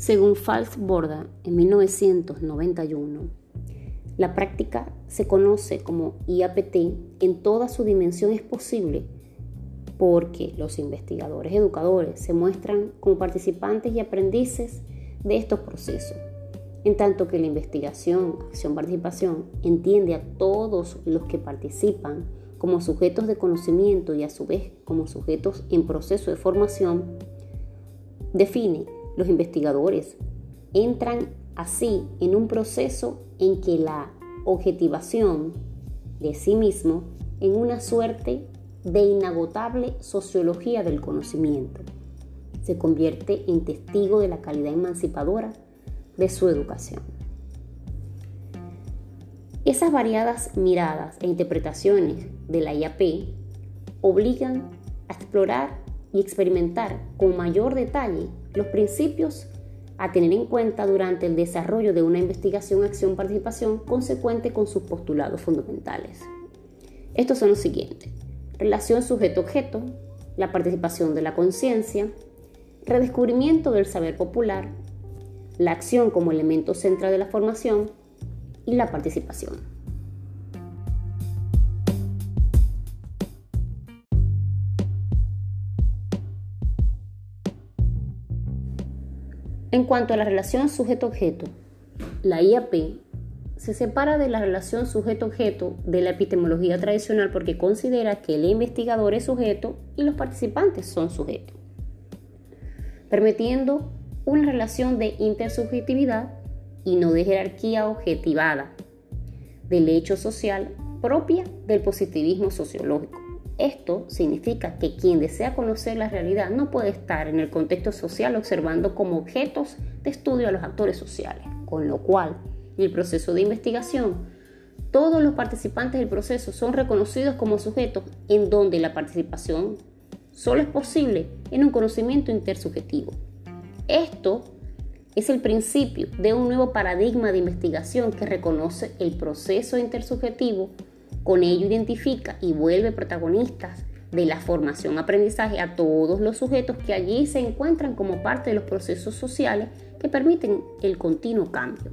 Según Fals Borda, en 1991, la práctica se conoce como IAPT en toda su dimensión es posible porque los investigadores educadores se muestran como participantes y aprendices de estos procesos, en tanto que la investigación, acción, participación entiende a todos los que participan como sujetos de conocimiento y a su vez como sujetos en proceso de formación, define los investigadores entran así en un proceso en que la objetivación de sí mismo en una suerte de inagotable sociología del conocimiento. Se convierte en testigo de la calidad emancipadora de su educación. Esas variadas miradas e interpretaciones de la IAP obligan a explorar y experimentar con mayor detalle los principios a tener en cuenta durante el desarrollo de una investigación, acción, participación consecuente con sus postulados fundamentales. Estos son los siguientes. Relación sujeto-objeto, la participación de la conciencia, redescubrimiento del saber popular, la acción como elemento central de la formación y la participación. En cuanto a la relación sujeto-objeto, la IAP se separa de la relación sujeto-objeto de la epistemología tradicional porque considera que el investigador es sujeto y los participantes son sujetos, permitiendo una relación de intersubjetividad y no de jerarquía objetivada del hecho social propia del positivismo sociológico. Esto significa que quien desea conocer la realidad no puede estar en el contexto social observando como objetos de estudio a los actores sociales, con lo cual en el proceso de investigación todos los participantes del proceso son reconocidos como sujetos en donde la participación solo es posible en un conocimiento intersubjetivo. Esto es el principio de un nuevo paradigma de investigación que reconoce el proceso intersubjetivo con ello identifica y vuelve protagonistas de la formación-aprendizaje a todos los sujetos que allí se encuentran como parte de los procesos sociales que permiten el continuo cambio.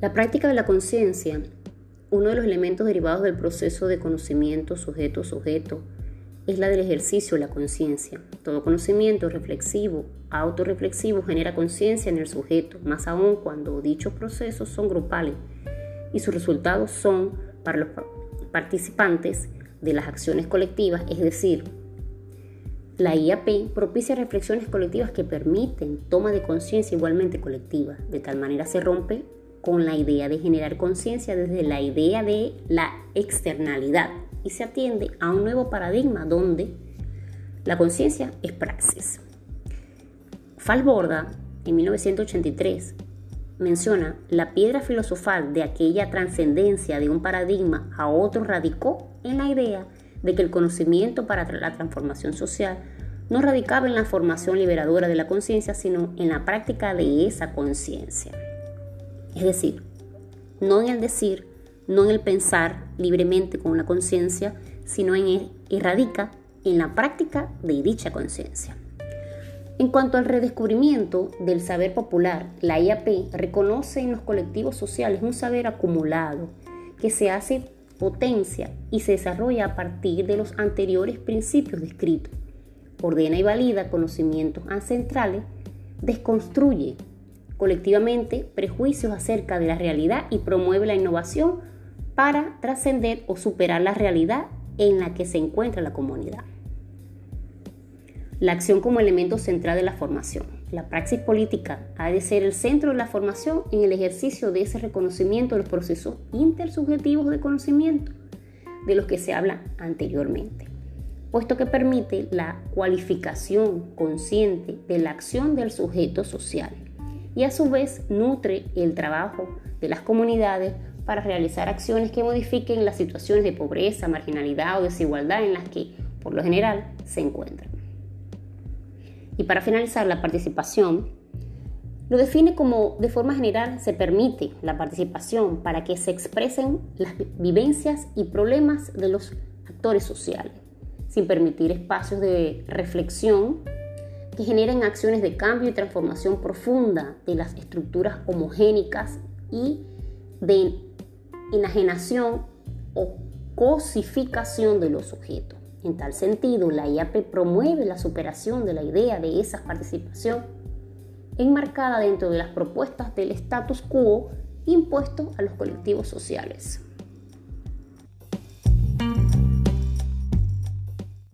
La práctica de la conciencia, uno de los elementos derivados del proceso de conocimiento sujeto-sujeto, es la del ejercicio de la conciencia. Todo conocimiento reflexivo, autorreflexivo, genera conciencia en el sujeto, más aún cuando dichos procesos son grupales y sus resultados son para los participantes de las acciones colectivas, es decir, la IAP propicia reflexiones colectivas que permiten toma de conciencia igualmente colectiva. De tal manera se rompe con la idea de generar conciencia desde la idea de la externalidad, y se atiende a un nuevo paradigma donde la conciencia es praxis. Falborda, en 1983, menciona la piedra filosofal de aquella trascendencia de un paradigma a otro radicó en la idea de que el conocimiento para la transformación social no radicaba en la formación liberadora de la conciencia, sino en la práctica de esa conciencia. Es decir, no en el decir, no en el pensar libremente con una conciencia, sino en el, y radica en la práctica de dicha conciencia. En cuanto al redescubrimiento del saber popular, la IAP reconoce en los colectivos sociales un saber acumulado que se hace potencia y se desarrolla a partir de los anteriores principios descritos. Ordena y valida conocimientos ancestrales, desconstruye colectivamente prejuicios acerca de la realidad y promueve la innovación para trascender o superar la realidad en la que se encuentra la comunidad. La acción como elemento central de la formación. La praxis política ha de ser el centro de la formación en el ejercicio de ese reconocimiento de los procesos intersubjetivos de conocimiento de los que se habla anteriormente, puesto que permite la cualificación consciente de la acción del sujeto social y a su vez nutre el trabajo de las comunidades para realizar acciones que modifiquen las situaciones de pobreza, marginalidad o desigualdad en las que, por lo general, se encuentran. Y para finalizar la participación, Lo define como, de forma general, se permite la participación para que se expresen las vivencias y problemas de los actores sociales, sin permitir espacios de reflexión que generen acciones de cambio y transformación profunda de las estructuras homogénicas y de enajenación o cosificación de los sujetos. En tal sentido, la IAP promueve la superación de la idea de esa participación enmarcada dentro de las propuestas del status quo impuesto a los colectivos sociales.